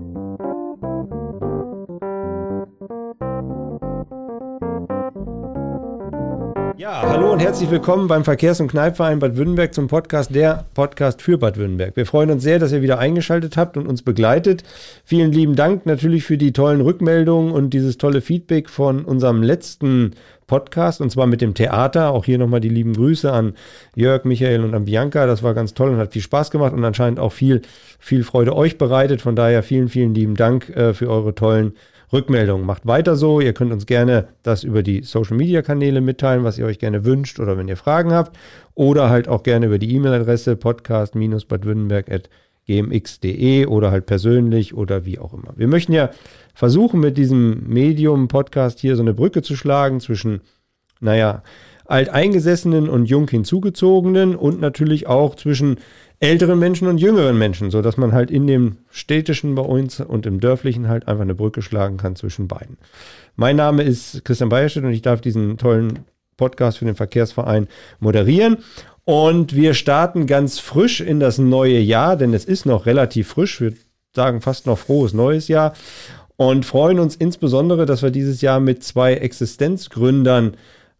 you. Ja, hallo und herzlich willkommen beim Verkehrs- und Kneipverein Bad Württemberg zum Podcast der Podcast für Bad Württemberg. Wir freuen uns sehr, dass ihr wieder eingeschaltet habt und uns begleitet. Vielen lieben Dank natürlich für die tollen Rückmeldungen und dieses tolle Feedback von unserem letzten Podcast und zwar mit dem Theater. Auch hier nochmal die lieben Grüße an Jörg, Michael und an Bianca. Das war ganz toll und hat viel Spaß gemacht und anscheinend auch viel, viel Freude euch bereitet. Von daher vielen, vielen lieben Dank äh, für eure tollen Rückmeldungen. Macht weiter so. Ihr könnt uns gerne das über die Social Media Kanäle mitteilen, was ihr euch gerne wünscht oder wenn ihr Fragen habt. Oder halt auch gerne über die E-Mail-Adresse podcast-badwürttemberg.gmx.de oder halt persönlich oder wie auch immer. Wir möchten ja versuchen, mit diesem Medium-Podcast hier so eine Brücke zu schlagen zwischen, naja, alteingesessenen und jung hinzugezogenen und natürlich auch zwischen älteren Menschen und jüngeren Menschen, sodass man halt in dem städtischen bei uns und im dörflichen halt einfach eine Brücke schlagen kann zwischen beiden. Mein Name ist Christian Bayerstedt und ich darf diesen tollen Podcast für den Verkehrsverein moderieren. Und wir starten ganz frisch in das neue Jahr, denn es ist noch relativ frisch. Wir sagen fast noch frohes neues Jahr und freuen uns insbesondere, dass wir dieses Jahr mit zwei Existenzgründern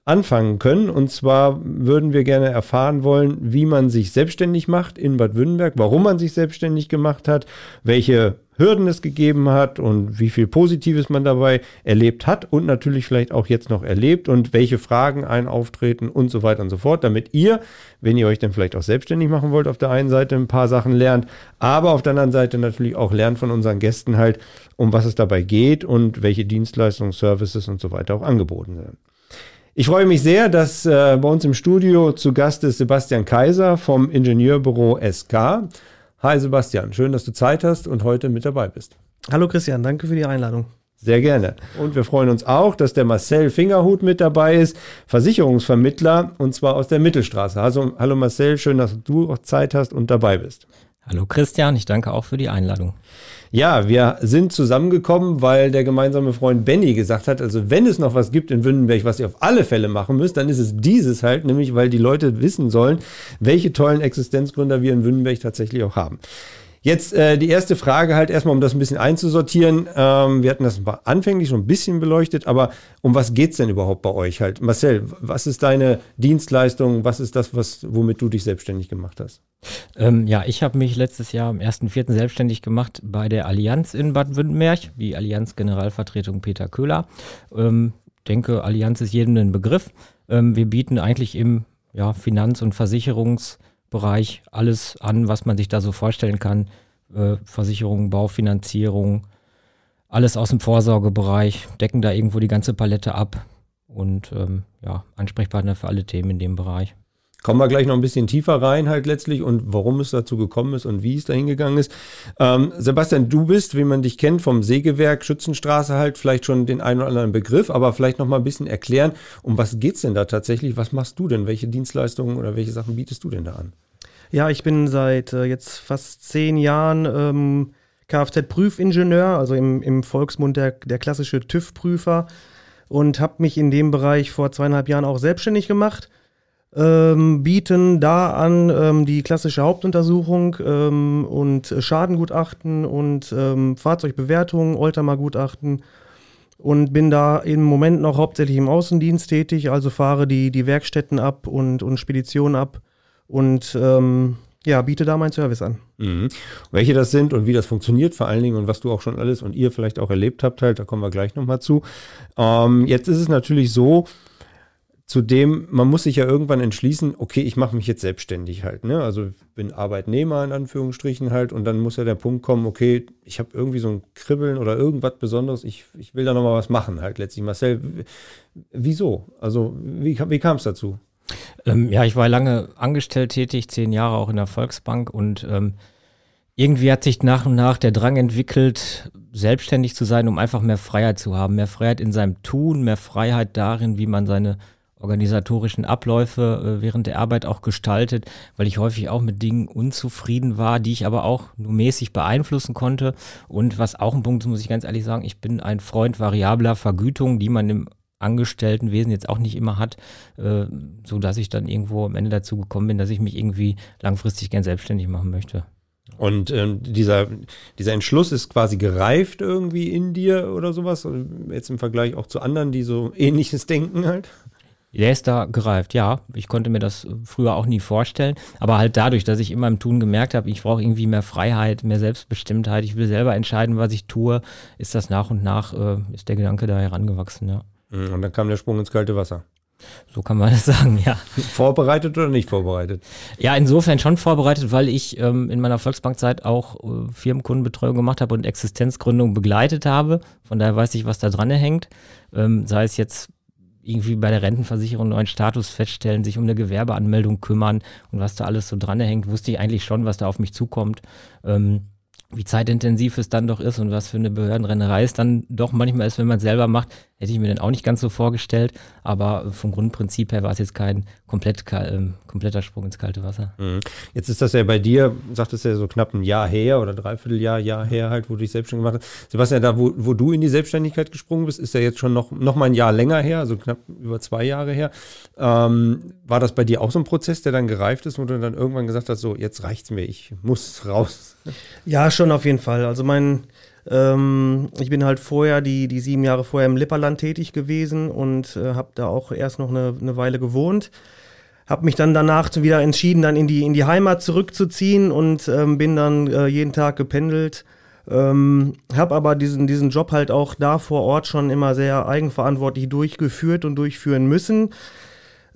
anfangen können. Und zwar würden wir gerne erfahren wollen, wie man sich selbstständig macht in Bad Württemberg, warum man sich selbstständig gemacht hat, welche Hürden es gegeben hat und wie viel Positives man dabei erlebt hat und natürlich vielleicht auch jetzt noch erlebt und welche Fragen ein auftreten und so weiter und so fort, damit ihr, wenn ihr euch dann vielleicht auch selbstständig machen wollt, auf der einen Seite ein paar Sachen lernt, aber auf der anderen Seite natürlich auch lernt von unseren Gästen halt, um was es dabei geht und welche Dienstleistungen, Services und so weiter auch angeboten werden. Ich freue mich sehr, dass äh, bei uns im Studio zu Gast ist Sebastian Kaiser vom Ingenieurbüro SK. Hi Sebastian, schön, dass du Zeit hast und heute mit dabei bist. Hallo Christian, danke für die Einladung. Sehr gerne. Und wir freuen uns auch, dass der Marcel Fingerhut mit dabei ist, Versicherungsvermittler und zwar aus der Mittelstraße. Also, hallo Marcel, schön, dass du auch Zeit hast und dabei bist. Hallo Christian, ich danke auch für die Einladung. Ja, wir sind zusammengekommen, weil der gemeinsame Freund Benny gesagt hat, also wenn es noch was gibt in Wündenberg, was ihr auf alle Fälle machen müsst, dann ist es dieses halt, nämlich weil die Leute wissen sollen, welche tollen Existenzgründer wir in Wündenberg tatsächlich auch haben. Jetzt äh, die erste Frage halt erstmal, um das ein bisschen einzusortieren. Ähm, wir hatten das anfänglich schon ein bisschen beleuchtet, aber um was geht es denn überhaupt bei euch halt? Marcel, was ist deine Dienstleistung? Was ist das, was, womit du dich selbstständig gemacht hast? Ähm, ja, ich habe mich letztes Jahr am 1.4. selbstständig gemacht bei der Allianz in Bad Württemberg, wie Allianz Generalvertretung Peter Köhler. Ähm, denke, Allianz ist jedem ein Begriff. Ähm, wir bieten eigentlich im ja, Finanz- und Versicherungs- Bereich alles an, was man sich da so vorstellen kann. Äh, Versicherung, Baufinanzierung, alles aus dem Vorsorgebereich, decken da irgendwo die ganze Palette ab und ähm, ja, Ansprechpartner für alle Themen in dem Bereich. Kommen wir gleich noch ein bisschen tiefer rein halt letztlich und warum es dazu gekommen ist und wie es dahin gegangen ist. Ähm, Sebastian, du bist, wie man dich kennt, vom Sägewerk Schützenstraße halt vielleicht schon den einen oder anderen Begriff, aber vielleicht noch mal ein bisschen erklären, um was geht es denn da tatsächlich? Was machst du denn? Welche Dienstleistungen oder welche Sachen bietest du denn da an? Ja, ich bin seit äh, jetzt fast zehn Jahren ähm, Kfz-Prüfingenieur, also im, im Volksmund der, der klassische TÜV-Prüfer und habe mich in dem Bereich vor zweieinhalb Jahren auch selbstständig gemacht ähm, bieten da an ähm, die klassische Hauptuntersuchung ähm, und Schadengutachten und ähm, Fahrzeugbewertung, Oldtimer-Gutachten und bin da im Moment noch hauptsächlich im Außendienst tätig, also fahre die, die Werkstätten ab und, und Speditionen ab und ähm, ja, biete da meinen Service an. Mhm. Welche das sind und wie das funktioniert vor allen Dingen und was du auch schon alles und ihr vielleicht auch erlebt habt, halt, da kommen wir gleich nochmal zu. Ähm, jetzt ist es natürlich so, Zudem, man muss sich ja irgendwann entschließen, okay, ich mache mich jetzt selbstständig halt. Ne? Also bin Arbeitnehmer in Anführungsstrichen halt und dann muss ja der Punkt kommen, okay, ich habe irgendwie so ein Kribbeln oder irgendwas Besonderes, ich, ich will da nochmal was machen halt letztlich. Marcel, wieso? Also wie, wie kam es dazu? Ähm, ja, ich war lange angestellt tätig, zehn Jahre auch in der Volksbank und ähm, irgendwie hat sich nach und nach der Drang entwickelt, selbstständig zu sein, um einfach mehr Freiheit zu haben. Mehr Freiheit in seinem Tun, mehr Freiheit darin, wie man seine organisatorischen Abläufe äh, während der Arbeit auch gestaltet, weil ich häufig auch mit Dingen unzufrieden war, die ich aber auch nur mäßig beeinflussen konnte. Und was auch ein Punkt ist, muss ich ganz ehrlich sagen, ich bin ein Freund variabler Vergütung, die man im Angestelltenwesen jetzt auch nicht immer hat, äh, so dass ich dann irgendwo am Ende dazu gekommen bin, dass ich mich irgendwie langfristig gern selbstständig machen möchte. Und ähm, dieser, dieser Entschluss ist quasi gereift irgendwie in dir oder sowas, jetzt im Vergleich auch zu anderen, die so ähnliches denken halt. Der ist da gereift, ja. Ich konnte mir das früher auch nie vorstellen. Aber halt dadurch, dass ich immer im Tun gemerkt habe, ich brauche irgendwie mehr Freiheit, mehr Selbstbestimmtheit, ich will selber entscheiden, was ich tue, ist das nach und nach, äh, ist der Gedanke da herangewachsen, ja. Mhm, und dann kam der Sprung ins kalte Wasser. So kann man das sagen, ja. Vorbereitet oder nicht vorbereitet? Ja, insofern schon vorbereitet, weil ich ähm, in meiner Volksbankzeit auch äh, Firmenkundenbetreuung gemacht habe und Existenzgründung begleitet habe. Von daher weiß ich, was da dran hängt. Ähm, sei es jetzt irgendwie bei der Rentenversicherung einen neuen Status feststellen, sich um eine Gewerbeanmeldung kümmern und was da alles so dran hängt, wusste ich eigentlich schon, was da auf mich zukommt. Ähm, wie zeitintensiv es dann doch ist und was für eine Behördenrennerei es dann doch manchmal ist, wenn man es selber macht, hätte ich mir dann auch nicht ganz so vorgestellt. Aber vom Grundprinzip her war es jetzt kein komplett, äh, kompletter Sprung ins kalte Wasser. Mhm. Jetzt ist das ja bei dir, sagt es ja so knapp ein Jahr her oder dreiviertel Jahr, Jahr her halt, wo du dich selbstständig gemacht hast. Sebastian, da wo, wo du in die Selbstständigkeit gesprungen bist, ist ja jetzt schon noch, noch mal ein Jahr länger her, also knapp über zwei Jahre her. Ähm, war das bei dir auch so ein Prozess, der dann gereift ist, wo du dann irgendwann gesagt hast, so jetzt reicht's mir, ich muss raus? Ja, schon auf jeden Fall. Also mein ähm, ich bin halt vorher, die, die sieben Jahre vorher im Lipperland tätig gewesen und äh, habe da auch erst noch eine, eine Weile gewohnt. Habe mich dann danach wieder entschieden, dann in die, in die Heimat zurückzuziehen und ähm, bin dann äh, jeden Tag gependelt. Ähm, habe aber diesen, diesen Job halt auch da vor Ort schon immer sehr eigenverantwortlich durchgeführt und durchführen müssen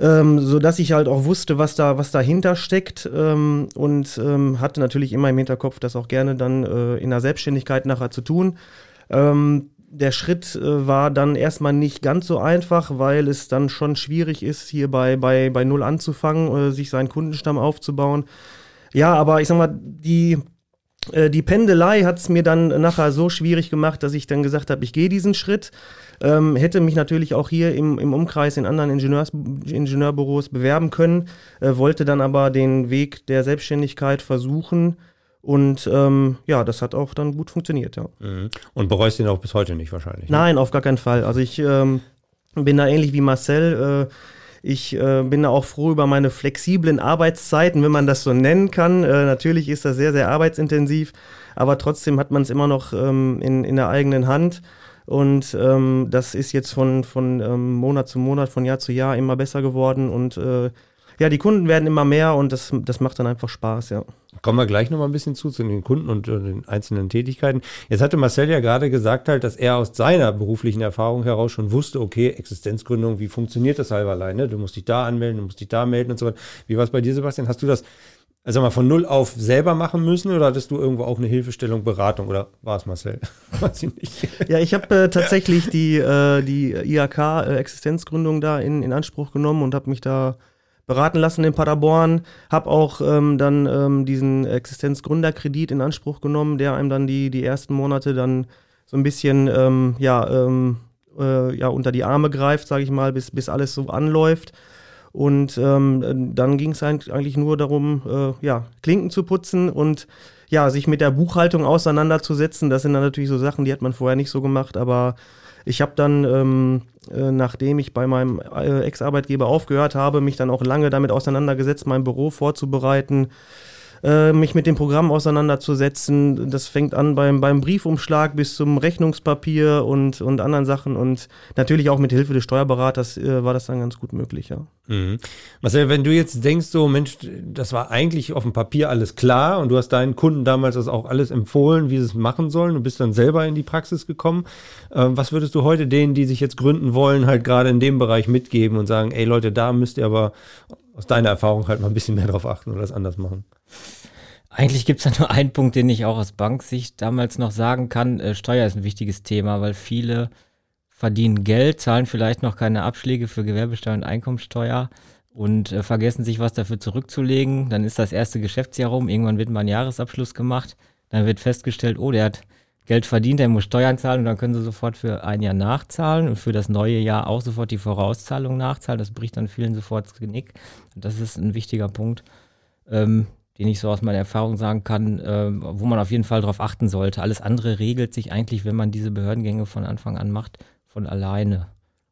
ähm, so dass ich halt auch wusste, was da, was dahinter steckt ähm, und ähm, hatte natürlich immer im Hinterkopf, das auch gerne dann äh, in der Selbstständigkeit nachher zu tun. Ähm, der Schritt äh, war dann erstmal nicht ganz so einfach, weil es dann schon schwierig ist, hier bei, bei, bei Null anzufangen, äh, sich seinen Kundenstamm aufzubauen. Ja, aber ich sag mal, die, äh, die Pendelei hat es mir dann nachher so schwierig gemacht, dass ich dann gesagt habe, ich gehe diesen Schritt. Ähm, hätte mich natürlich auch hier im, im Umkreis in anderen Ingenieurs, Ingenieurbüros bewerben können, äh, wollte dann aber den Weg der Selbstständigkeit versuchen. Und ähm, ja, das hat auch dann gut funktioniert, ja. Mhm. Und bereust ihn auch bis heute nicht wahrscheinlich? Ne? Nein, auf gar keinen Fall. Also ich ähm, bin da ähnlich wie Marcel. Äh, ich äh, bin da auch froh über meine flexiblen Arbeitszeiten, wenn man das so nennen kann. Äh, natürlich ist das sehr, sehr arbeitsintensiv, aber trotzdem hat man es immer noch ähm, in, in der eigenen Hand. Und ähm, das ist jetzt von, von ähm, Monat zu Monat, von Jahr zu Jahr immer besser geworden. Und äh, ja, die Kunden werden immer mehr und das, das macht dann einfach Spaß, ja. Kommen wir gleich nochmal ein bisschen zu, zu den Kunden und, und den einzelnen Tätigkeiten. Jetzt hatte Marcel ja gerade gesagt halt, dass er aus seiner beruflichen Erfahrung heraus schon wusste, okay, Existenzgründung, wie funktioniert das halber alleine? Du musst dich da anmelden, du musst dich da melden und so weiter. Wie war es bei dir, Sebastian? Hast du das also mal von null auf selber machen müssen oder hattest du irgendwo auch eine Hilfestellung, Beratung oder war es Marcel? Weiß ich nicht. Ja, ich habe äh, tatsächlich die, äh, die IHK-Existenzgründung äh, da in, in Anspruch genommen und habe mich da beraten lassen in Paderborn. Habe auch ähm, dann ähm, diesen Existenzgründerkredit in Anspruch genommen, der einem dann die, die ersten Monate dann so ein bisschen ähm, ja, ähm, äh, ja, unter die Arme greift, sage ich mal, bis, bis alles so anläuft. Und ähm, dann ging es eigentlich nur darum, äh, ja, Klinken zu putzen und ja, sich mit der Buchhaltung auseinanderzusetzen. Das sind dann natürlich so Sachen, die hat man vorher nicht so gemacht, aber ich habe dann, ähm, äh, nachdem ich bei meinem äh, Ex-Arbeitgeber aufgehört habe, mich dann auch lange damit auseinandergesetzt, mein Büro vorzubereiten, äh, mich mit dem Programm auseinanderzusetzen. Das fängt an beim, beim Briefumschlag bis zum Rechnungspapier und, und anderen Sachen. Und natürlich auch mit Hilfe des Steuerberaters äh, war das dann ganz gut möglich, ja. Mhm. Marcel, wenn du jetzt denkst, so Mensch, das war eigentlich auf dem Papier alles klar und du hast deinen Kunden damals das auch alles empfohlen, wie sie es machen sollen, du bist dann selber in die Praxis gekommen. Äh, was würdest du heute denen, die sich jetzt gründen wollen, halt gerade in dem Bereich mitgeben und sagen, ey Leute, da müsst ihr aber aus deiner Erfahrung halt mal ein bisschen mehr drauf achten oder das anders machen? Eigentlich gibt es da nur einen Punkt, den ich auch aus Banksicht damals noch sagen kann. Äh, Steuer ist ein wichtiges Thema, weil viele verdienen Geld, zahlen vielleicht noch keine Abschläge für Gewerbesteuer und Einkommensteuer und äh, vergessen sich was dafür zurückzulegen. Dann ist das erste Geschäftsjahr rum, irgendwann wird mal ein Jahresabschluss gemacht, dann wird festgestellt, oh, der hat Geld verdient, der muss Steuern zahlen und dann können sie sofort für ein Jahr nachzahlen und für das neue Jahr auch sofort die Vorauszahlung nachzahlen. Das bricht dann vielen sofort das Genick. Das ist ein wichtiger Punkt, ähm, den ich so aus meiner Erfahrung sagen kann, ähm, wo man auf jeden Fall darauf achten sollte. Alles andere regelt sich eigentlich, wenn man diese Behördengänge von Anfang an macht, von alleine.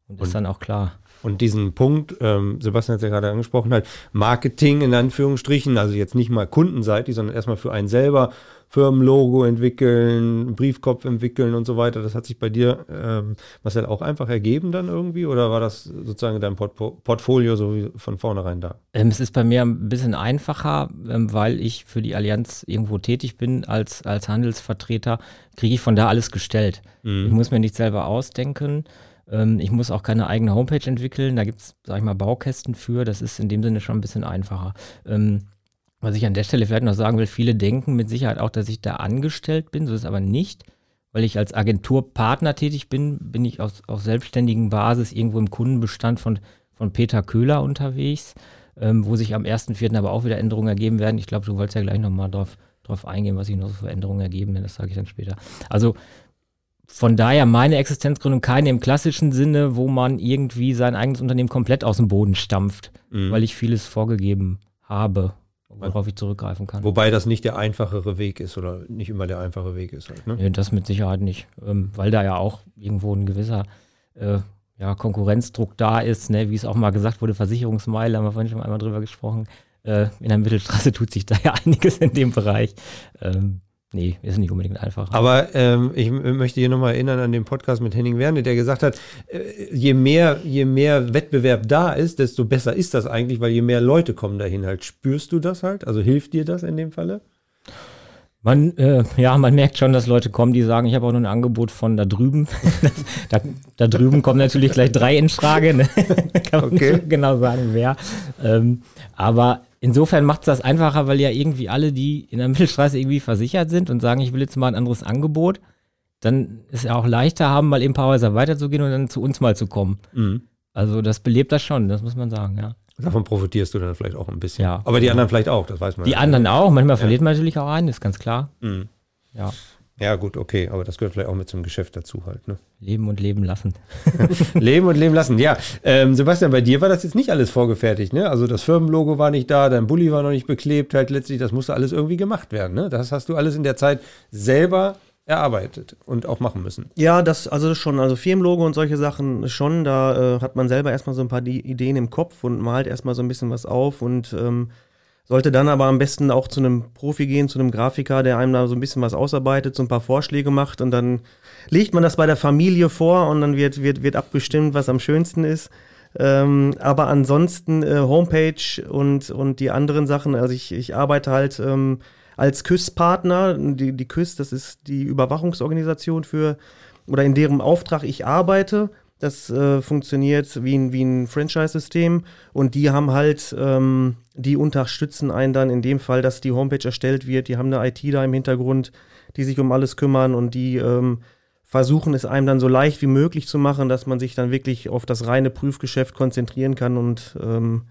Und ist dann auch klar. Und diesen Punkt, ähm, Sebastian hat es ja gerade angesprochen, halt Marketing in Anführungsstrichen, also jetzt nicht mal kundenseitig, sondern erstmal für einen selber, Firmenlogo entwickeln, Briefkopf entwickeln und so weiter. Das hat sich bei dir, ähm, Marcel, auch einfach ergeben dann irgendwie oder war das sozusagen dein Port Portfolio so wie von vornherein da? Ähm, es ist bei mir ein bisschen einfacher, ähm, weil ich für die Allianz irgendwo tätig bin als, als Handelsvertreter, kriege ich von da alles gestellt. Mhm. Ich muss mir nicht selber ausdenken. Ähm, ich muss auch keine eigene Homepage entwickeln. Da gibt es, sag ich mal, Baukästen für. Das ist in dem Sinne schon ein bisschen einfacher. Ähm, was ich an der Stelle vielleicht noch sagen will, viele denken mit Sicherheit auch, dass ich da angestellt bin, so ist aber nicht. Weil ich als Agenturpartner tätig bin, bin ich auf, auf selbstständigen Basis irgendwo im Kundenbestand von, von Peter Köhler unterwegs, ähm, wo sich am 1.4. aber auch wieder Änderungen ergeben werden. Ich glaube, du wolltest ja gleich nochmal drauf, drauf eingehen, was sich noch so für Änderungen ergeben, das sage ich dann später. Also von daher meine Existenzgründung keine im klassischen Sinne, wo man irgendwie sein eigenes Unternehmen komplett aus dem Boden stampft, mhm. weil ich vieles vorgegeben habe worauf ich zurückgreifen kann. Wobei das nicht der einfachere Weg ist oder nicht immer der einfache Weg ist. Halt, ne? nee, das mit Sicherheit nicht, ähm, weil da ja auch irgendwo ein gewisser äh, ja, Konkurrenzdruck da ist, ne? wie es auch mal gesagt wurde, Versicherungsmeile, haben wir vorhin schon einmal drüber gesprochen. Äh, in der Mittelstraße tut sich da ja einiges in dem Bereich. Ähm, Nee, ist nicht unbedingt einfach. Aber ähm, ich möchte hier nochmal erinnern an den Podcast mit Henning Werne, der gesagt hat, äh, je, mehr, je mehr Wettbewerb da ist, desto besser ist das eigentlich, weil je mehr Leute kommen dahin halt. Spürst du das halt? Also hilft dir das in dem Falle? Man, äh, ja, man merkt schon, dass Leute kommen, die sagen, ich habe auch noch ein Angebot von da drüben. da, da, drüben kommen natürlich gleich drei in Frage. Ne? Kann man okay. nicht genau sagen, wer. Ähm, aber insofern macht es das einfacher, weil ja irgendwie alle, die in der Mittelstraße irgendwie versichert sind und sagen, ich will jetzt mal ein anderes Angebot, dann ist es ja auch leichter haben, mal eben ein paar Häuser weiterzugehen und dann zu uns mal zu kommen. Mhm. Also das belebt das schon, das muss man sagen, ja. Davon profitierst du dann vielleicht auch ein bisschen. Ja. Aber die anderen vielleicht auch, das weiß man. Die anderen auch, manchmal ja. verliert man natürlich auch einen, ist ganz klar. Mhm. Ja. Ja, gut, okay, aber das gehört vielleicht auch mit zum Geschäft dazu halt. Ne? Leben und leben lassen. leben und leben lassen, ja. Ähm, Sebastian, bei dir war das jetzt nicht alles vorgefertigt, ne? Also das Firmenlogo war nicht da, dein Bulli war noch nicht beklebt, halt letztlich, das musste alles irgendwie gemacht werden, ne? Das hast du alles in der Zeit selber erarbeitet und auch machen müssen. Ja, das also schon, also Firmenlogo und solche Sachen schon, da äh, hat man selber erstmal so ein paar Ideen im Kopf und malt erstmal so ein bisschen was auf und ähm, sollte dann aber am besten auch zu einem Profi gehen, zu einem Grafiker, der einem da so ein bisschen was ausarbeitet, so ein paar Vorschläge macht und dann legt man das bei der Familie vor und dann wird, wird, wird abgestimmt, was am schönsten ist. Ähm, aber ansonsten äh, Homepage und, und die anderen Sachen, also ich, ich arbeite halt ähm, als KÜS-Partner. Die, die KÜS, das ist die Überwachungsorganisation für, oder in deren Auftrag ich arbeite. Das äh, funktioniert wie ein, wie ein Franchise-System und die haben halt, ähm, die unterstützen einen dann in dem Fall, dass die Homepage erstellt wird. Die haben eine IT da im Hintergrund, die sich um alles kümmern und die ähm, versuchen es einem dann so leicht wie möglich zu machen, dass man sich dann wirklich auf das reine Prüfgeschäft konzentrieren kann und ähm,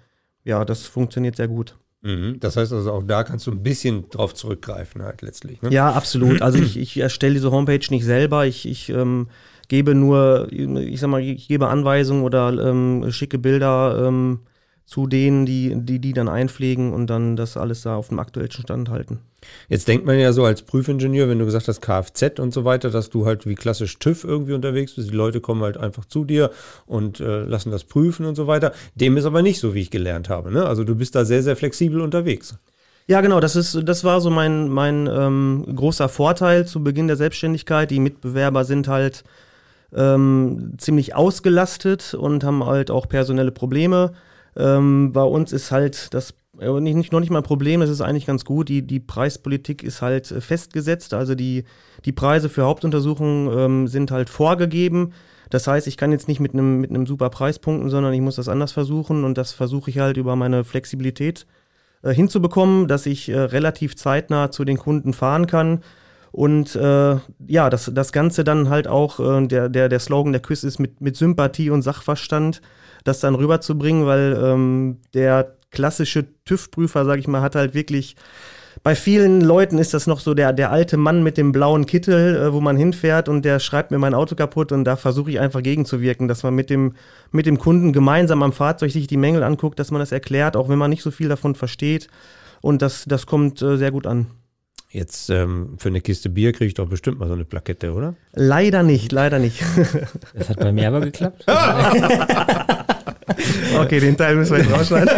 ja, das funktioniert sehr gut. Mhm. Das heißt also auch da kannst du ein bisschen drauf zurückgreifen halt letztlich. Ne? Ja, absolut. Also ich, ich erstelle diese Homepage nicht selber. Ich, ich ähm, gebe nur, ich sag mal, ich gebe Anweisungen oder ähm, schicke Bilder ähm, zu denen, die, die die dann einpflegen und dann das alles da auf dem aktuellen Stand halten. Jetzt denkt man ja so als Prüfingenieur, wenn du gesagt hast Kfz und so weiter, dass du halt wie klassisch TÜV irgendwie unterwegs bist. Die Leute kommen halt einfach zu dir und äh, lassen das prüfen und so weiter. Dem ist aber nicht so, wie ich gelernt habe. Ne? Also du bist da sehr, sehr flexibel unterwegs. Ja, genau, das ist, das war so mein, mein ähm, großer Vorteil zu Beginn der Selbstständigkeit. Die Mitbewerber sind halt ähm, ziemlich ausgelastet und haben halt auch personelle Probleme. Ähm, bei uns ist halt das äh, nicht, nicht, noch nicht mal ein Problem, das ist eigentlich ganz gut. Die, die Preispolitik ist halt äh, festgesetzt, also die, die Preise für Hauptuntersuchungen ähm, sind halt vorgegeben. Das heißt, ich kann jetzt nicht mit einem mit super Preis punkten, sondern ich muss das anders versuchen und das versuche ich halt über meine Flexibilität äh, hinzubekommen, dass ich äh, relativ zeitnah zu den Kunden fahren kann und äh, ja, das, das Ganze dann halt auch, äh, der, der, der Slogan der Küss ist mit, mit Sympathie und Sachverstand, das dann rüberzubringen, weil ähm, der klassische TÜV-Prüfer, sag ich mal, hat halt wirklich bei vielen Leuten ist das noch so der, der alte Mann mit dem blauen Kittel, äh, wo man hinfährt und der schreibt mir mein Auto kaputt und da versuche ich einfach gegenzuwirken, dass man mit dem, mit dem Kunden gemeinsam am Fahrzeug sich die Mängel anguckt, dass man das erklärt, auch wenn man nicht so viel davon versteht. Und das, das kommt äh, sehr gut an. Jetzt ähm, für eine Kiste Bier kriege ich doch bestimmt mal so eine Plakette, oder? Leider nicht, leider nicht. Das hat bei mir aber geklappt. okay, den Teil müssen wir jetzt rausschneiden.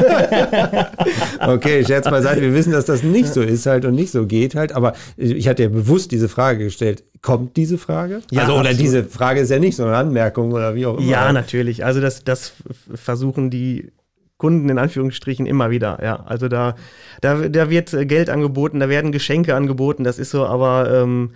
okay, Scherz beiseite. Wir wissen, dass das nicht so ist halt und nicht so geht halt. Aber ich hatte ja bewusst diese Frage gestellt. Kommt diese Frage? Ja, also, oder absolut. diese Frage ist ja nicht, sondern Anmerkung oder wie auch immer. Ja, natürlich. Also das, das versuchen die Kunden in Anführungsstrichen immer wieder. Ja, also da, da, da wird Geld angeboten, da werden Geschenke angeboten. Das ist so, aber ähm,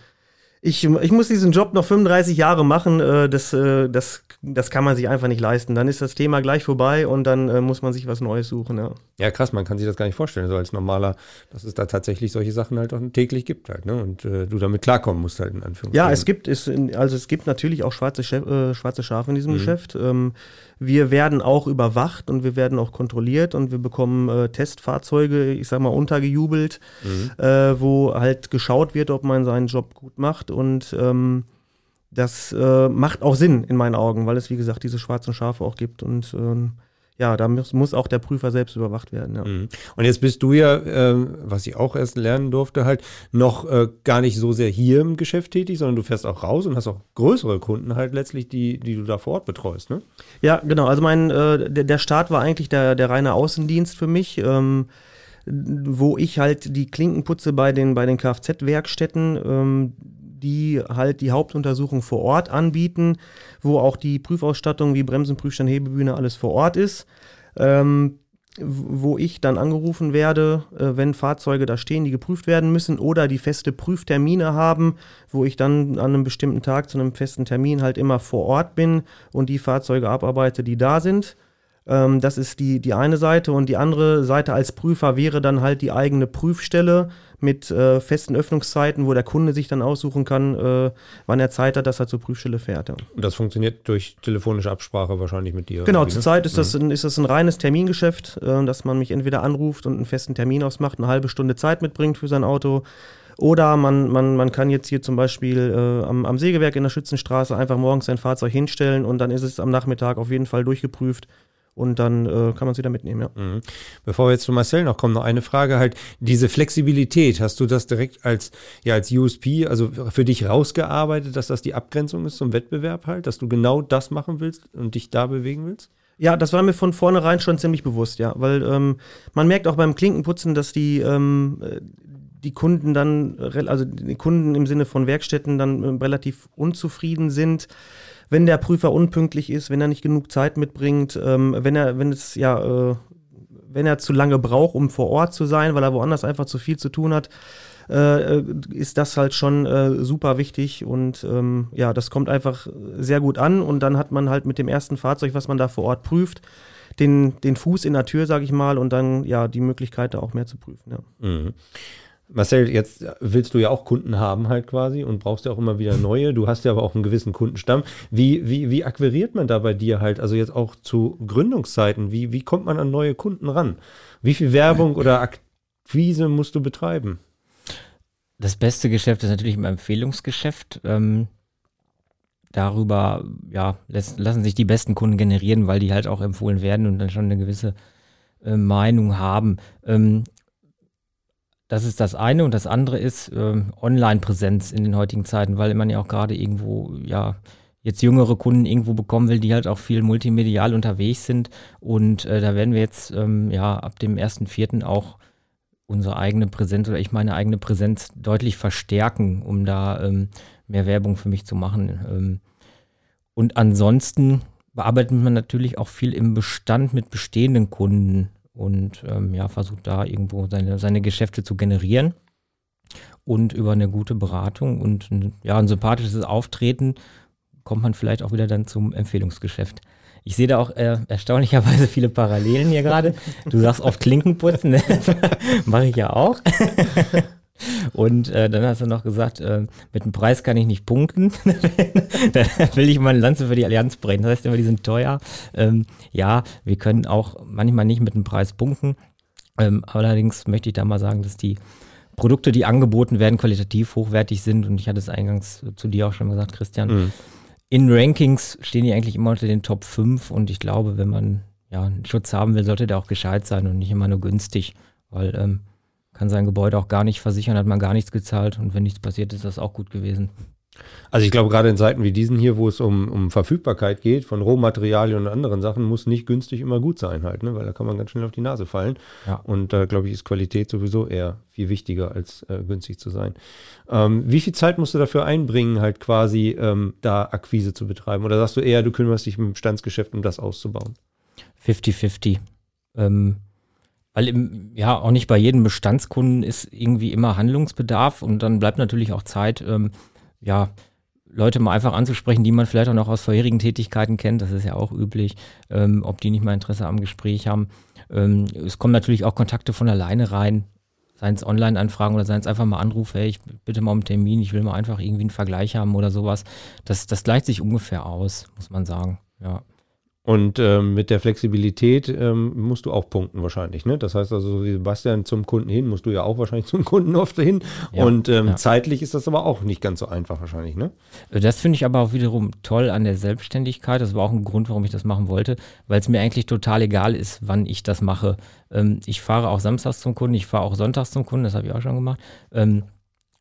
ich, ich muss diesen Job noch 35 Jahre machen. Äh, das, äh, das, das kann man sich einfach nicht leisten. Dann ist das Thema gleich vorbei und dann äh, muss man sich was Neues suchen. Ja. Ja, krass, man kann sich das gar nicht vorstellen, so als normaler, dass es da tatsächlich solche Sachen halt auch täglich gibt halt, ne? Und äh, du damit klarkommen musst halt in Anführungszeichen. Ja, es gibt, es, also es gibt natürlich auch schwarze, Chef, äh, schwarze Schafe in diesem Geschäft. Ähm, wir werden auch überwacht und wir werden auch kontrolliert und wir bekommen äh, Testfahrzeuge, ich sag mal, untergejubelt, äh, wo halt geschaut wird, ob man seinen Job gut macht. Und ähm, das äh, macht auch Sinn in meinen Augen, weil es, wie gesagt, diese schwarzen Schafe auch gibt. Und ähm, ja, da muss, muss auch der Prüfer selbst überwacht werden. Ja. Mhm. Und jetzt bist du ja, ähm, was ich auch erst lernen durfte, halt noch äh, gar nicht so sehr hier im Geschäft tätig, sondern du fährst auch raus und hast auch größere Kunden halt letztlich, die, die du da vor Ort betreust, ne? Ja, genau. Also mein, äh, der, der Start war eigentlich der, der reine Außendienst für mich, ähm, wo ich halt die Klinken putze bei den, bei den Kfz-Werkstätten, ähm, die halt die Hauptuntersuchung vor Ort anbieten, wo auch die Prüfausstattung wie Bremsen, Prüfstand, Hebebühne alles vor Ort ist. Ähm, wo ich dann angerufen werde, äh, wenn Fahrzeuge da stehen, die geprüft werden müssen oder die feste Prüftermine haben, wo ich dann an einem bestimmten Tag zu einem festen Termin halt immer vor Ort bin und die Fahrzeuge abarbeite, die da sind. Ähm, das ist die, die eine Seite und die andere Seite als Prüfer wäre dann halt die eigene Prüfstelle mit äh, festen Öffnungszeiten, wo der Kunde sich dann aussuchen kann, äh, wann er Zeit hat, dass er zur Prüfstelle fährt. Ja. Und das funktioniert durch telefonische Absprache wahrscheinlich mit dir. Genau, zurzeit ist das, ein, ist das ein reines Termingeschäft, äh, dass man mich entweder anruft und einen festen Termin ausmacht, eine halbe Stunde Zeit mitbringt für sein Auto. Oder man, man, man kann jetzt hier zum Beispiel äh, am, am Sägewerk in der Schützenstraße einfach morgens sein Fahrzeug hinstellen und dann ist es am Nachmittag auf jeden Fall durchgeprüft und dann äh, kann man es wieder mitnehmen, ja. Mhm. Bevor wir jetzt zu Marcel noch kommen, noch eine Frage halt. Diese Flexibilität, hast du das direkt als, ja, als USP, also für dich rausgearbeitet, dass das die Abgrenzung ist zum Wettbewerb halt, dass du genau das machen willst und dich da bewegen willst? Ja, das war mir von vornherein schon ziemlich bewusst, ja. Weil ähm, man merkt auch beim Klinkenputzen, dass die, ähm, äh, die Kunden dann, also die Kunden im Sinne von Werkstätten dann ähm, relativ unzufrieden sind, wenn der Prüfer unpünktlich ist, wenn er nicht genug Zeit mitbringt, ähm, wenn er, wenn es ja, äh, wenn er zu lange braucht, um vor Ort zu sein, weil er woanders einfach zu viel zu tun hat, äh, ist das halt schon äh, super wichtig und ähm, ja, das kommt einfach sehr gut an und dann hat man halt mit dem ersten Fahrzeug, was man da vor Ort prüft, den, den Fuß in der Tür, sage ich mal, und dann ja die Möglichkeit, da auch mehr zu prüfen. Ja. Mhm. Marcel, jetzt willst du ja auch Kunden haben halt quasi und brauchst ja auch immer wieder neue. Du hast ja aber auch einen gewissen Kundenstamm. Wie, wie, wie akquiriert man da bei dir halt, also jetzt auch zu Gründungszeiten, wie, wie kommt man an neue Kunden ran? Wie viel Werbung oder Akquise musst du betreiben? Das beste Geschäft ist natürlich im Empfehlungsgeschäft. Ähm, darüber ja, lässt, lassen sich die besten Kunden generieren, weil die halt auch empfohlen werden und dann schon eine gewisse äh, Meinung haben. Ähm, das ist das eine und das andere ist ähm, Online-Präsenz in den heutigen Zeiten, weil man ja auch gerade irgendwo, ja, jetzt jüngere Kunden irgendwo bekommen will, die halt auch viel multimedial unterwegs sind. Und äh, da werden wir jetzt ähm, ja ab dem 1.4. auch unsere eigene Präsenz oder ich meine eigene Präsenz deutlich verstärken, um da ähm, mehr Werbung für mich zu machen. Ähm, und ansonsten bearbeitet man natürlich auch viel im Bestand mit bestehenden Kunden und ähm, ja, versucht da irgendwo seine, seine Geschäfte zu generieren. Und über eine gute Beratung und ein, ja, ein sympathisches Auftreten kommt man vielleicht auch wieder dann zum Empfehlungsgeschäft. Ich sehe da auch äh, erstaunlicherweise viele Parallelen hier gerade. Du sagst oft Klinkenputzen, ne? mache ich ja auch. Und äh, dann hast du noch gesagt, äh, mit dem Preis kann ich nicht punkten. da will ich mal eine Lanze für die Allianz brechen. Das heißt immer, die sind teuer. Ähm, ja, wir können auch manchmal nicht mit dem Preis punkten. Ähm, allerdings möchte ich da mal sagen, dass die Produkte, die angeboten werden, qualitativ hochwertig sind. Und ich hatte es eingangs zu dir auch schon gesagt, Christian. Mhm. In Rankings stehen die eigentlich immer unter den Top 5 und ich glaube, wenn man ja einen Schutz haben will, sollte der auch gescheit sein und nicht immer nur günstig, weil ähm, kann sein Gebäude auch gar nicht versichern, hat man gar nichts gezahlt und wenn nichts passiert, ist das auch gut gewesen. Also ich glaube, gerade in Zeiten wie diesen hier, wo es um, um Verfügbarkeit geht von Rohmaterialien und anderen Sachen, muss nicht günstig immer gut sein halt, ne? weil da kann man ganz schnell auf die Nase fallen. Ja. Und da, glaube ich, ist Qualität sowieso eher viel wichtiger, als äh, günstig zu sein. Ähm, wie viel Zeit musst du dafür einbringen, halt quasi ähm, da Akquise zu betreiben? Oder sagst du eher, du kümmerst dich im Bestandsgeschäft, um das auszubauen? 50-50. Ähm, weil im, ja auch nicht bei jedem Bestandskunden ist irgendwie immer Handlungsbedarf und dann bleibt natürlich auch Zeit, ähm, ja, Leute mal einfach anzusprechen, die man vielleicht auch noch aus vorherigen Tätigkeiten kennt, das ist ja auch üblich, ähm, ob die nicht mal Interesse am Gespräch haben. Ähm, es kommen natürlich auch Kontakte von alleine rein, seien es Online-Anfragen oder seien es einfach mal Anrufe, hey, ich bitte mal um einen Termin, ich will mal einfach irgendwie einen Vergleich haben oder sowas. Das, das gleicht sich ungefähr aus, muss man sagen, ja. Und ähm, mit der Flexibilität ähm, musst du auch punkten wahrscheinlich. Ne? Das heißt also, so wie Sebastian zum Kunden hin, musst du ja auch wahrscheinlich zum Kunden oft hin. Ja, und ähm, ja. zeitlich ist das aber auch nicht ganz so einfach wahrscheinlich. Ne? Äh, das finde ich aber auch wiederum toll an der Selbstständigkeit. Das war auch ein Grund, warum ich das machen wollte, weil es mir eigentlich total egal ist, wann ich das mache. Ähm, ich fahre auch samstags zum Kunden, ich fahre auch sonntags zum Kunden, das habe ich auch schon gemacht. Ähm,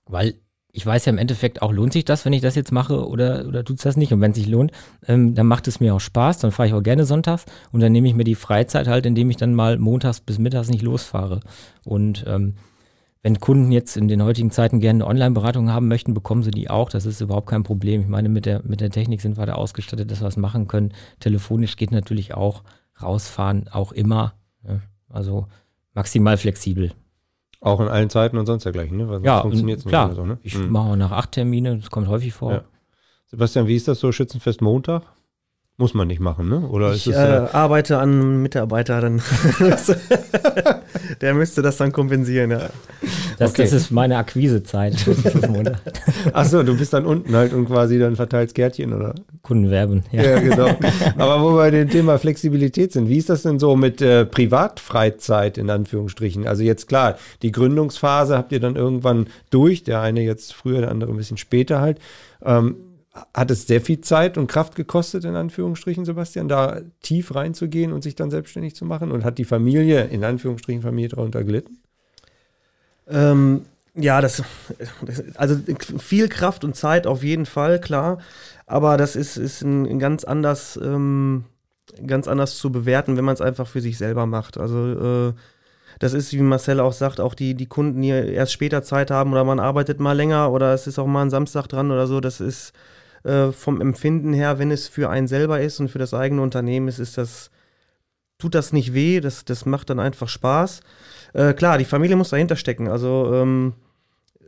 weil ich weiß ja im Endeffekt auch, lohnt sich das, wenn ich das jetzt mache oder, oder tut es das nicht? Und wenn es sich lohnt, ähm, dann macht es mir auch Spaß, dann fahre ich auch gerne sonntags und dann nehme ich mir die Freizeit halt, indem ich dann mal montags bis mittags nicht losfahre. Und ähm, wenn Kunden jetzt in den heutigen Zeiten gerne eine Online-Beratung haben möchten, bekommen sie die auch. Das ist überhaupt kein Problem. Ich meine, mit der, mit der Technik sind wir da ausgestattet, dass wir es machen können. Telefonisch geht natürlich auch. Rausfahren auch immer. Ja. Also maximal flexibel. Auch in allen Zeiten und sonst dergleichen, ne? Weil ja, funktioniert es nicht klar. So, ne? Ich mhm. mache nach acht Termine, das kommt häufig vor. Ja. Sebastian, wie ist das so, Schützenfest Montag? Muss man nicht machen, ne? Oder ich ist es, äh, arbeite an einem Mitarbeiter, dann der müsste das dann kompensieren, ja. Das, okay. das ist meine Akquisezeit. Achso, du bist dann unten halt und quasi dann verteilst Gärtchen, oder? Kunden werben, ja. ja. genau. Aber wo wir bei dem Thema Flexibilität sind, wie ist das denn so mit äh, Privatfreizeit in Anführungsstrichen? Also jetzt klar, die Gründungsphase habt ihr dann irgendwann durch, der eine jetzt früher, der andere ein bisschen später halt. Ähm, hat es sehr viel Zeit und Kraft gekostet, in Anführungsstrichen, Sebastian, da tief reinzugehen und sich dann selbstständig zu machen? Und hat die Familie, in Anführungsstrichen, Familie darunter gelitten? Ähm, ja, das, also viel Kraft und Zeit auf jeden Fall, klar. Aber das ist, ist ein, ganz anders, ähm, ganz anders zu bewerten, wenn man es einfach für sich selber macht. Also äh, das ist, wie Marcel auch sagt, auch die, die Kunden, die erst später Zeit haben oder man arbeitet mal länger oder es ist auch mal ein Samstag dran oder so, das ist äh, vom Empfinden her, wenn es für einen selber ist und für das eigene Unternehmen ist, ist das, tut das nicht weh, das, das macht dann einfach Spaß. Äh, klar, die Familie muss dahinter stecken. Also ähm,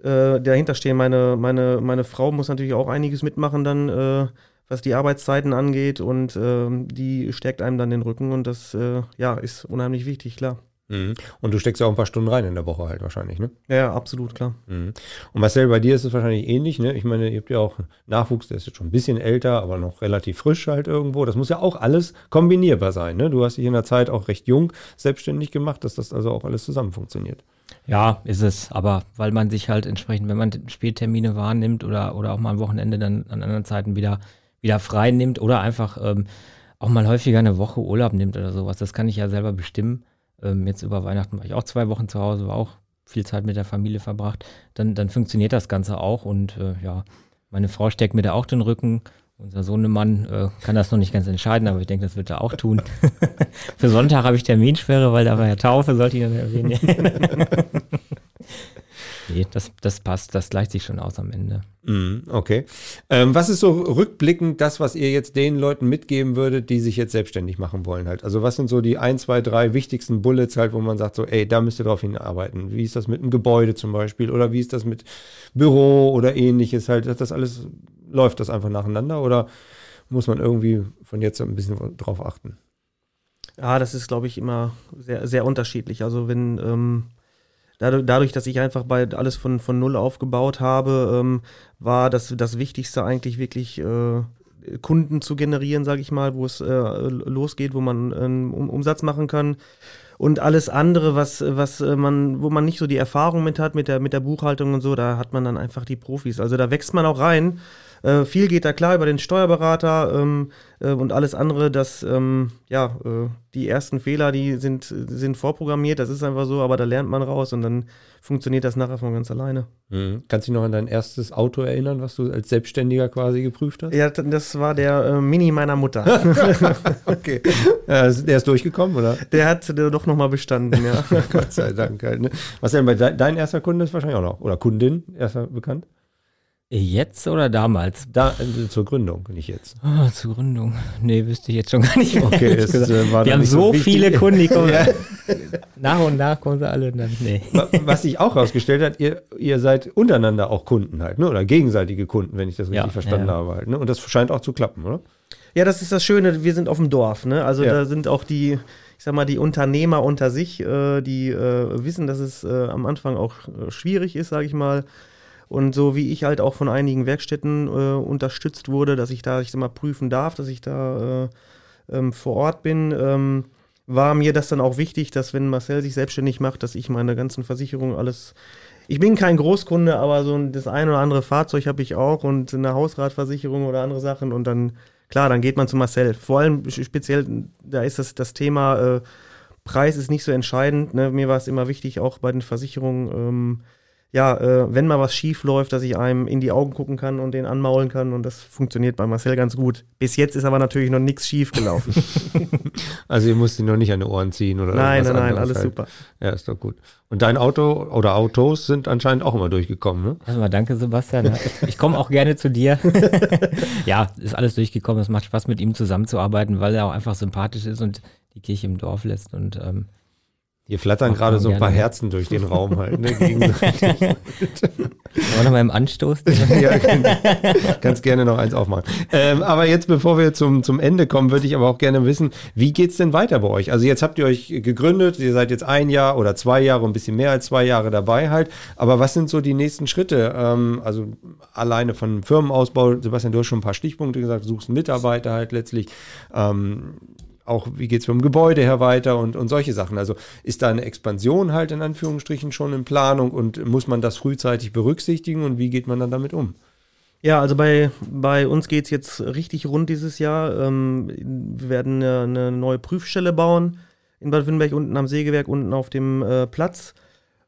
äh, dahinter stehen. Meine, meine, meine Frau muss natürlich auch einiges mitmachen dann, äh, was die Arbeitszeiten angeht und äh, die stärkt einem dann den Rücken und das äh, ja, ist unheimlich wichtig, klar. Mhm. Und du steckst ja auch ein paar Stunden rein in der Woche halt wahrscheinlich, ne? Ja, absolut, klar. Mhm. Und Marcel, bei dir ist es wahrscheinlich ähnlich, ne? Ich meine, ihr habt ja auch Nachwuchs, der ist jetzt schon ein bisschen älter, aber noch relativ frisch halt irgendwo. Das muss ja auch alles kombinierbar sein, ne? Du hast dich in der Zeit auch recht jung selbstständig gemacht, dass das also auch alles zusammen funktioniert. Ja, ist es. Aber weil man sich halt entsprechend, wenn man Spättermine wahrnimmt oder, oder auch mal am Wochenende dann an anderen Zeiten wieder, wieder frei nimmt oder einfach ähm, auch mal häufiger eine Woche Urlaub nimmt oder sowas, das kann ich ja selber bestimmen ähm, jetzt über Weihnachten war ich auch zwei Wochen zu Hause, war auch viel Zeit mit der Familie verbracht, dann, dann funktioniert das Ganze auch und äh, ja, meine Frau steckt mir da auch den Rücken. Unser Sohnemann äh, kann das noch nicht ganz entscheiden, aber ich denke, das wird er auch tun. Für Sonntag habe ich Terminsperre, weil da war ja Taufe, sollte ich dann erwähnen. Nee, das, das passt, das gleicht sich schon aus am Ende. Mm, okay. Ähm, was ist so rückblickend das, was ihr jetzt den Leuten mitgeben würdet, die sich jetzt selbstständig machen wollen halt? Also was sind so die ein, zwei, drei wichtigsten Bullets halt, wo man sagt so, ey, da müsst ihr drauf hinarbeiten. Wie ist das mit einem Gebäude zum Beispiel oder wie ist das mit Büro oder ähnliches halt? Das alles, läuft das einfach nacheinander oder muss man irgendwie von jetzt ein bisschen drauf achten? Ja, das ist, glaube ich, immer sehr, sehr unterschiedlich. Also wenn ähm dadurch, dass ich einfach bei alles von, von Null aufgebaut habe, ähm, war das, das Wichtigste eigentlich wirklich äh, Kunden zu generieren, sage ich mal, wo es äh, losgeht, wo man ähm, Umsatz machen kann. Und alles andere, was, was äh, man, wo man nicht so die Erfahrung mit hat, mit der, mit der Buchhaltung und so, da hat man dann einfach die Profis. Also da wächst man auch rein. Äh, viel geht da klar über den Steuerberater ähm, äh, und alles andere, dass ähm, ja, äh, die ersten Fehler, die sind, sind vorprogrammiert, das ist einfach so, aber da lernt man raus und dann funktioniert das nachher von ganz alleine. Mhm. Kannst du dich noch an dein erstes Auto erinnern, was du als Selbstständiger quasi geprüft hast? Ja, das war der äh, Mini meiner Mutter. okay. Der ist durchgekommen, oder? Der hat der doch nochmal bestanden, ja. Gott sei Dank. Halt, ne? Was denn bei de dein erster Kunde ist wahrscheinlich auch noch, oder Kundin, erster bekannt? Jetzt oder damals? Da, äh, zur Gründung, nicht jetzt. Oh, zur Gründung. Nee, wüsste ich jetzt schon gar nicht. Okay, es, äh, Wir haben so, so viele Kunden, die kommen. Ja. nach und nach kommen sie alle dann. Nee. Was sich auch herausgestellt hat, ihr, ihr seid untereinander auch Kunden halt, ne? Oder gegenseitige Kunden, wenn ich das richtig ja, verstanden ja. habe halt. Ne? Und das scheint auch zu klappen, oder? Ja, das ist das Schöne, wir sind auf dem Dorf, ne? Also da sind auch die, ich sag mal, die Unternehmer unter sich, äh, die äh, wissen, dass es äh, am Anfang auch äh, schwierig ist, sage ich mal und so wie ich halt auch von einigen Werkstätten äh, unterstützt wurde, dass ich da, ich sag mal, prüfen darf, dass ich da äh, ähm, vor Ort bin, ähm, war mir das dann auch wichtig, dass wenn Marcel sich selbstständig macht, dass ich meine ganzen Versicherungen alles. Ich bin kein Großkunde, aber so das ein oder andere Fahrzeug habe ich auch und eine Hausratversicherung oder andere Sachen und dann, klar, dann geht man zu Marcel. Vor allem speziell, da ist das, das Thema äh, Preis ist nicht so entscheidend. Ne? Mir war es immer wichtig, auch bei den Versicherungen, ähm, ja, äh, wenn mal was schief läuft, dass ich einem in die Augen gucken kann und den anmaulen kann. Und das funktioniert bei Marcel ganz gut. Bis jetzt ist aber natürlich noch nichts schief gelaufen. also ihr musst ihn noch nicht an die Ohren ziehen oder Nein, nein, nein, alles halt. super. Ja, ist doch gut. Und dein Auto oder Autos sind anscheinend auch immer durchgekommen, ne? Erstmal danke, Sebastian. Ich komme auch gerne zu dir. ja, ist alles durchgekommen. Es macht Spaß, mit ihm zusammenzuarbeiten, weil er auch einfach sympathisch ist und die Kirche im Dorf lässt. Und ähm, hier flattern gerade so ein paar Herzen durch den Raum halt, ne, gegenseitig. Wollen wir mal im Anstoß? ja, ganz gerne noch eins aufmachen. Ähm, aber jetzt, bevor wir zum, zum Ende kommen, würde ich aber auch gerne wissen, wie geht's denn weiter bei euch? Also jetzt habt ihr euch gegründet, ihr seid jetzt ein Jahr oder zwei Jahre, ein bisschen mehr als zwei Jahre dabei halt. Aber was sind so die nächsten Schritte? Ähm, also alleine von Firmenausbau, Sebastian, du hast schon ein paar Stichpunkte gesagt, suchst einen Mitarbeiter halt letztlich. Ähm, auch wie geht es vom Gebäude her weiter und, und solche Sachen. Also ist da eine Expansion halt in Anführungsstrichen schon in Planung und muss man das frühzeitig berücksichtigen und wie geht man dann damit um? Ja, also bei, bei uns geht es jetzt richtig rund dieses Jahr. Ähm, wir werden eine, eine, neue Prüfstelle bauen in Bad Windberg, unten am Sägewerk, unten auf dem äh, Platz.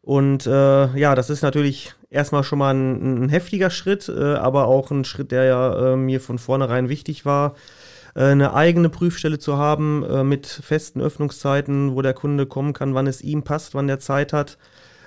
Und äh, ja, das ist natürlich erstmal schon mal ein, ein heftiger Schritt, äh, aber auch ein Schritt, der ja äh, mir von vornherein wichtig war eine eigene Prüfstelle zu haben äh, mit festen Öffnungszeiten, wo der Kunde kommen kann, wann es ihm passt, wann der Zeit hat.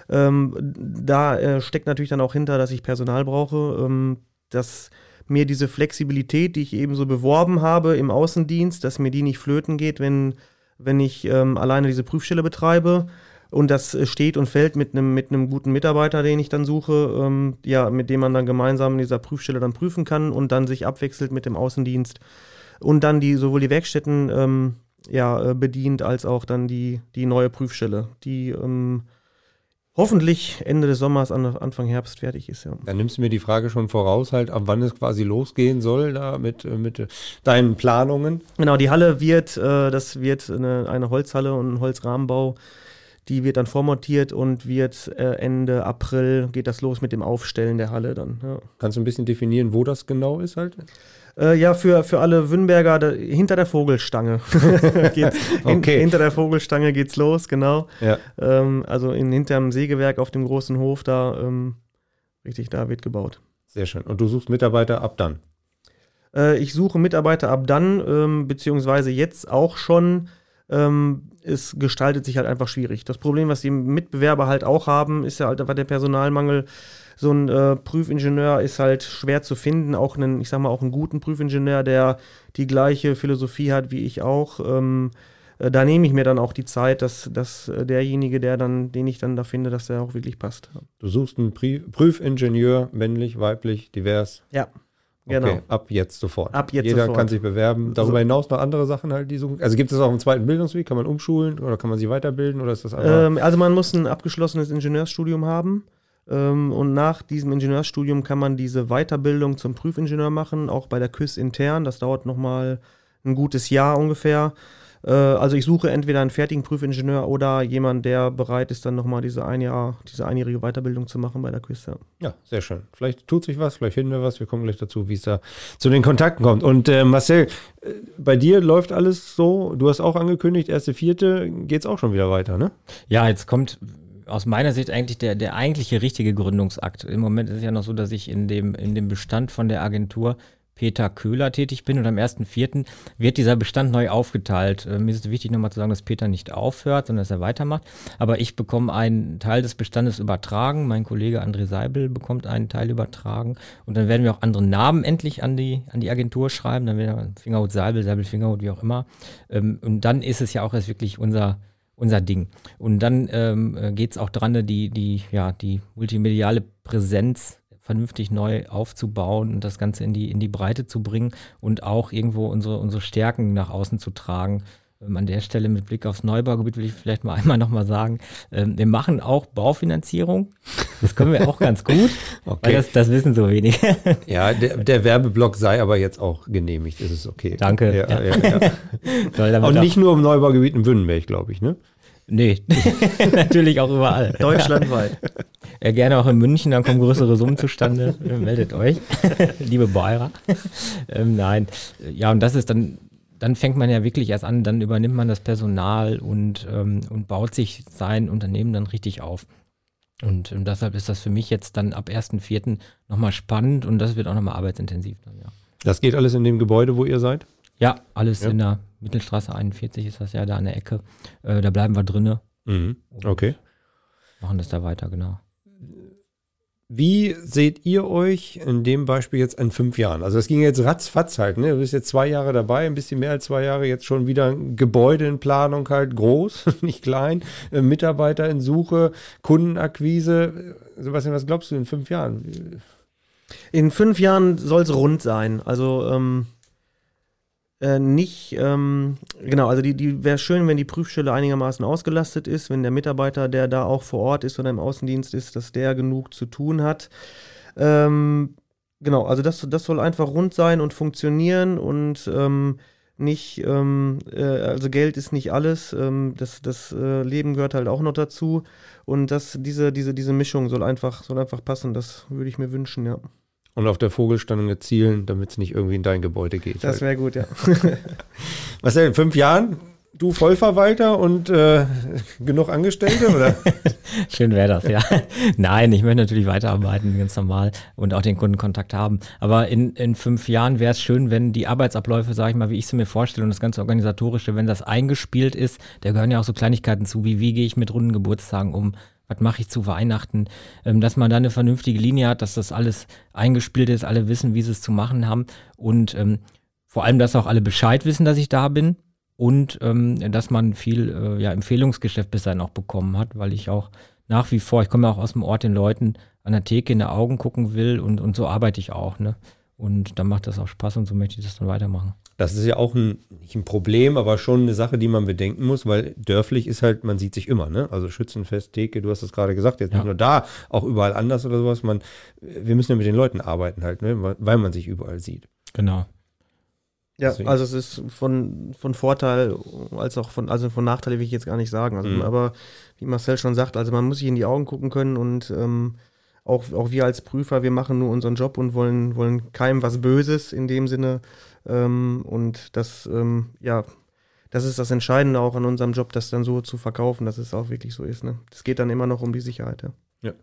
Ähm, da äh, steckt natürlich dann auch hinter, dass ich Personal brauche, ähm, dass mir diese Flexibilität, die ich eben so beworben habe im Außendienst, dass mir die nicht flöten geht, wenn, wenn ich ähm, alleine diese Prüfstelle betreibe. Und das steht und fällt mit einem mit guten Mitarbeiter, den ich dann suche, ähm, ja, mit dem man dann gemeinsam in dieser Prüfstelle dann prüfen kann und dann sich abwechselt mit dem Außendienst und dann die sowohl die Werkstätten ähm, ja, äh, bedient, als auch dann die, die neue Prüfstelle, die ähm, hoffentlich Ende des Sommers, Anfang Herbst fertig ist. Ja. Dann nimmst du mir die Frage schon voraus, halt, ab wann es quasi losgehen soll, da mit, äh, mit deinen Planungen. Genau, die Halle wird, äh, das wird eine, eine Holzhalle und ein Holzrahmenbau. Die wird dann vormontiert und wird äh, Ende April geht das los mit dem Aufstellen der Halle dann. Ja. Kannst du ein bisschen definieren, wo das genau ist halt? Äh, ja, für, für alle Wünnberger, da, hinter der Vogelstange. geht's, okay. hinter der Vogelstange geht's los, genau. Ja. Ähm, also in, hinterm Sägewerk auf dem großen Hof, da, ähm, richtig, da wird gebaut. Sehr schön. Und du suchst Mitarbeiter ab dann? Äh, ich suche Mitarbeiter ab dann, ähm, beziehungsweise jetzt auch schon. Ähm, es gestaltet sich halt einfach schwierig. Das Problem, was die Mitbewerber halt auch haben, ist ja halt einfach der Personalmangel so ein äh, Prüfingenieur ist halt schwer zu finden, auch einen, ich sag mal, auch einen guten Prüfingenieur, der die gleiche Philosophie hat wie ich auch. Ähm, äh, da nehme ich mir dann auch die Zeit, dass, dass äh, derjenige, der dann, den ich dann da finde, dass der auch wirklich passt. Du suchst einen Prüfingenieur, männlich, weiblich, divers. Ja. Genau. Okay, ab jetzt sofort. Ab jetzt Jeder sofort. kann sich bewerben. Darüber so. hinaus noch andere Sachen halt, die suchen. Also gibt es auch einen zweiten Bildungsweg? Kann man umschulen oder kann man sie weiterbilden oder ist das? Ähm, also man muss ein abgeschlossenes Ingenieursstudium haben. Ähm, und nach diesem Ingenieursstudium kann man diese Weiterbildung zum Prüfingenieur machen, auch bei der KÜS intern. Das dauert nochmal ein gutes Jahr ungefähr. Äh, also ich suche entweder einen fertigen Prüfingenieur oder jemanden, der bereit ist, dann nochmal diese, ein Jahr, diese einjährige Weiterbildung zu machen bei der Küste. Ja, sehr schön. Vielleicht tut sich was, vielleicht finden wir was. Wir kommen gleich dazu, wie es da zu den Kontakten kommt. Und äh, Marcel, äh, bei dir läuft alles so. Du hast auch angekündigt, erste, vierte, geht es auch schon wieder weiter, ne? Ja, jetzt kommt aus meiner Sicht eigentlich der, der eigentliche richtige Gründungsakt. Im Moment ist es ja noch so, dass ich in dem, in dem Bestand von der Agentur Peter Köhler tätig bin und am 1.4. wird dieser Bestand neu aufgeteilt. Äh, mir ist es wichtig nochmal zu sagen, dass Peter nicht aufhört, sondern dass er weitermacht. Aber ich bekomme einen Teil des Bestandes übertragen, mein Kollege André Seibel bekommt einen Teil übertragen und dann werden wir auch andere Namen endlich an die, an die Agentur schreiben. Dann werden wir Fingerhut Seibel, Seibel Fingerhut, wie auch immer. Ähm, und dann ist es ja auch erst wirklich unser unser Ding. Und dann ähm, äh, geht es auch dran, die, die, ja, die multimediale Präsenz vernünftig neu aufzubauen und das Ganze in die, in die Breite zu bringen und auch irgendwo unsere, unsere Stärken nach außen zu tragen. Ähm, an der Stelle mit Blick aufs Neubaugebiet will ich vielleicht mal einmal nochmal sagen, ähm, wir machen auch Baufinanzierung. Das können wir auch ganz gut, okay. weil das, das wissen so wenig. Ja, der, der, Werbeblock sei aber jetzt auch genehmigt, das ist okay. Danke. Ja, ja. Ja, Und nicht nur im Neubaugebiet in Wünnenberg, glaube ich, ne? Nee, natürlich auch überall. Deutschlandweit. Ja, gerne auch in München, dann kommen größere Summen zustande. Meldet euch, liebe Beurer. Ähm, nein, ja, und das ist dann, dann fängt man ja wirklich erst an, dann übernimmt man das Personal und, ähm, und baut sich sein Unternehmen dann richtig auf. Und ähm, deshalb ist das für mich jetzt dann ab 1.4. nochmal spannend und das wird auch nochmal arbeitsintensiv dann, ja. Das geht alles in dem Gebäude, wo ihr seid? Ja, alles ja. in der Mittelstraße 41 ist das ja da an der Ecke. Äh, da bleiben wir drinne. Mhm. Okay. Machen das da weiter, genau. Wie seht ihr euch in dem Beispiel jetzt in fünf Jahren? Also das ging jetzt ratzfatz halt, ne? Du bist jetzt zwei Jahre dabei, ein bisschen mehr als zwei Jahre, jetzt schon wieder ein Gebäude in Planung halt, groß, nicht klein, äh, Mitarbeiter in Suche, Kundenakquise. Sebastian, was glaubst du in fünf Jahren? In fünf Jahren soll es rund sein. Also ähm, äh, nicht, ähm, genau, also die, die wäre schön, wenn die Prüfstelle einigermaßen ausgelastet ist, wenn der Mitarbeiter, der da auch vor Ort ist oder im Außendienst ist, dass der genug zu tun hat. Ähm, genau, also das, das soll einfach rund sein und funktionieren und ähm, nicht, ähm, äh, also Geld ist nicht alles, ähm, das, das äh, Leben gehört halt auch noch dazu und das, diese, diese, diese Mischung soll einfach, soll einfach passen, das würde ich mir wünschen, ja. Und auf der Vogelstange zielen, damit es nicht irgendwie in dein Gebäude geht. Das wäre gut, ja. Was denn, in fünf Jahren? Du Vollverwalter und äh, genug Angestellte, oder? Schön wäre das, ja. Nein, ich möchte natürlich weiterarbeiten, ganz normal und auch den Kundenkontakt haben. Aber in, in fünf Jahren wäre es schön, wenn die Arbeitsabläufe, sage ich mal, wie ich sie mir vorstelle und das ganze Organisatorische, wenn das eingespielt ist, da gehören ja auch so Kleinigkeiten zu, wie wie gehe ich mit runden Geburtstagen um, was mache ich zu Weihnachten, ähm, dass man da eine vernünftige Linie hat, dass das alles eingespielt ist, alle wissen, wie sie es zu machen haben und ähm, vor allem, dass auch alle Bescheid wissen, dass ich da bin und ähm, dass man viel äh, ja, Empfehlungsgeschäft bis dahin auch bekommen hat, weil ich auch nach wie vor, ich komme ja auch aus dem Ort, den Leuten an der Theke in die Augen gucken will und, und so arbeite ich auch. Ne? Und dann macht das auch Spaß und so möchte ich das dann weitermachen. Das ist ja auch ein, nicht ein Problem, aber schon eine Sache, die man bedenken muss, weil dörflich ist halt, man sieht sich immer, ne? Also Schützenfest, Theke, du hast es gerade gesagt, jetzt ja. nicht nur da, auch überall anders oder sowas. Man, wir müssen ja mit den Leuten arbeiten halt, ne? Weil man sich überall sieht. Genau. Ja, Deswegen. also es ist von, von Vorteil als auch von, also von Nachteil will ich jetzt gar nicht sagen. Also, mhm. Aber wie Marcel schon sagt, also man muss sich in die Augen gucken können und ähm, auch, auch wir als Prüfer, wir machen nur unseren Job und wollen, wollen keinem was Böses in dem Sinne. Ähm, und das, ähm, ja, das ist das Entscheidende auch an unserem Job, das dann so zu verkaufen, dass es auch wirklich so ist. Ne? Es geht dann immer noch um die Sicherheit. Ja. Ja.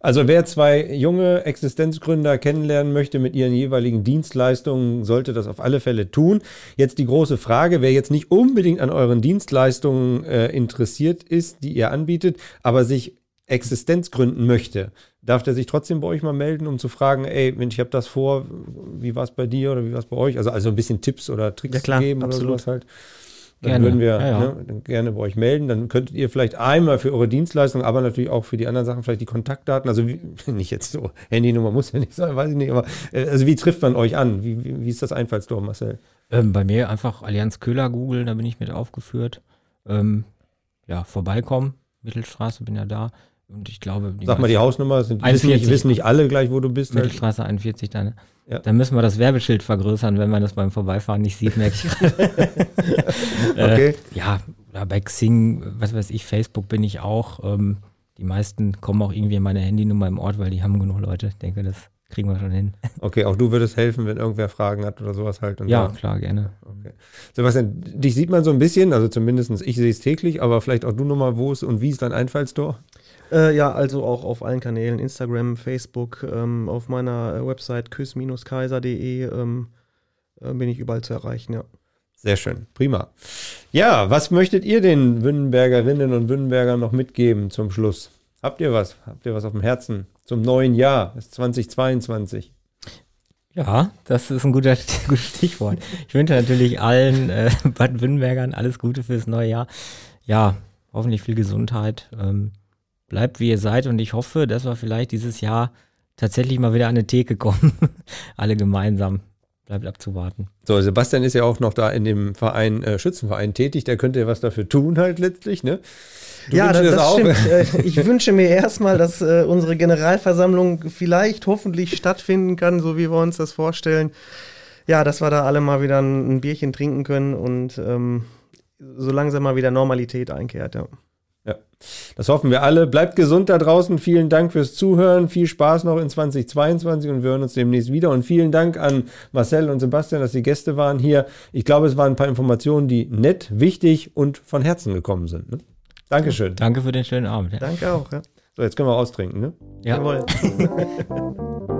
Also wer zwei junge Existenzgründer kennenlernen möchte mit ihren jeweiligen Dienstleistungen, sollte das auf alle Fälle tun. Jetzt die große Frage, wer jetzt nicht unbedingt an euren Dienstleistungen äh, interessiert ist, die ihr anbietet, aber sich Existenz gründen möchte, darf der sich trotzdem bei euch mal melden, um zu fragen, ey, Mensch, ich habe das vor, wie war es bei dir oder wie war es bei euch? Also, also ein bisschen Tipps oder Tricks ja, klar, geben absolut. oder sowas halt. Dann gerne. würden wir ja, ja. Ne, gerne bei euch melden. Dann könntet ihr vielleicht einmal für eure Dienstleistung, aber natürlich auch für die anderen Sachen vielleicht die Kontaktdaten. Also wie, nicht jetzt so, Handynummer muss ja nicht sein, weiß ich nicht. Aber äh, also wie trifft man euch an? Wie, wie, wie ist das Einfallstor, Marcel? Ähm, bei mir einfach Allianz Köhler googeln, da bin ich mit aufgeführt. Ähm, ja, vorbeikommen. Mittelstraße bin ja da. Und ich glaube, die Sag mal die Hausnummer, sind, wissen, nicht, wissen nicht alle gleich, wo du bist. Halt. Mittelstraße 41 dann. Ja. Dann müssen wir das Werbeschild vergrößern, wenn man das beim Vorbeifahren nicht sieht, merke ich gerade. okay. Äh, ja, bei Xing, was weiß ich, Facebook bin ich auch. Ähm, die meisten kommen auch irgendwie in meine Handynummer im Ort, weil die haben genug Leute. Ich denke, das kriegen wir schon hin. Okay, auch du würdest helfen, wenn irgendwer Fragen hat oder sowas halt. ja, da. klar, gerne. Okay. Sebastian, dich sieht man so ein bisschen, also zumindest ich sehe es täglich, aber vielleicht auch du nochmal, wo es und wie ist dein Einfallstor? Äh, ja, also auch auf allen Kanälen, Instagram, Facebook, ähm, auf meiner äh, Website küss-kaiser.de ähm, äh, bin ich überall zu erreichen, ja. Sehr schön, prima. Ja, was möchtet ihr den Wünnenbergerinnen und Wünnenbergern noch mitgeben zum Schluss? Habt ihr was? Habt ihr was auf dem Herzen zum neuen Jahr? Das ist 2022. Ja, das ist ein guter, gutes Stichwort. Ich wünsche natürlich allen äh, Bad Wünnenbergern alles Gute fürs neue Jahr. Ja, hoffentlich viel Gesundheit. Ähm, bleibt wie ihr seid und ich hoffe, dass wir vielleicht dieses Jahr tatsächlich mal wieder an eine Theke kommen. Alle gemeinsam. Bleibt abzuwarten. So, Sebastian ist ja auch noch da in dem Verein, äh, Schützenverein tätig, der könnte ja was dafür tun halt letztlich, ne? Du ja, das, das stimmt. Äh, ich wünsche mir erstmal, dass äh, unsere Generalversammlung vielleicht hoffentlich stattfinden kann, so wie wir uns das vorstellen. Ja, dass wir da alle mal wieder ein, ein Bierchen trinken können und ähm, so langsam mal wieder Normalität einkehrt, ja. Ja, das hoffen wir alle. Bleibt gesund da draußen. Vielen Dank fürs Zuhören. Viel Spaß noch in 2022 und wir hören uns demnächst wieder. Und vielen Dank an Marcel und Sebastian, dass sie Gäste waren hier. Ich glaube, es waren ein paar Informationen, die nett, wichtig und von Herzen gekommen sind. Ne? Dankeschön. Danke für den schönen Abend. Ja. Danke auch. Ja. So, jetzt können wir austrinken. Ne? Ja. Jawohl.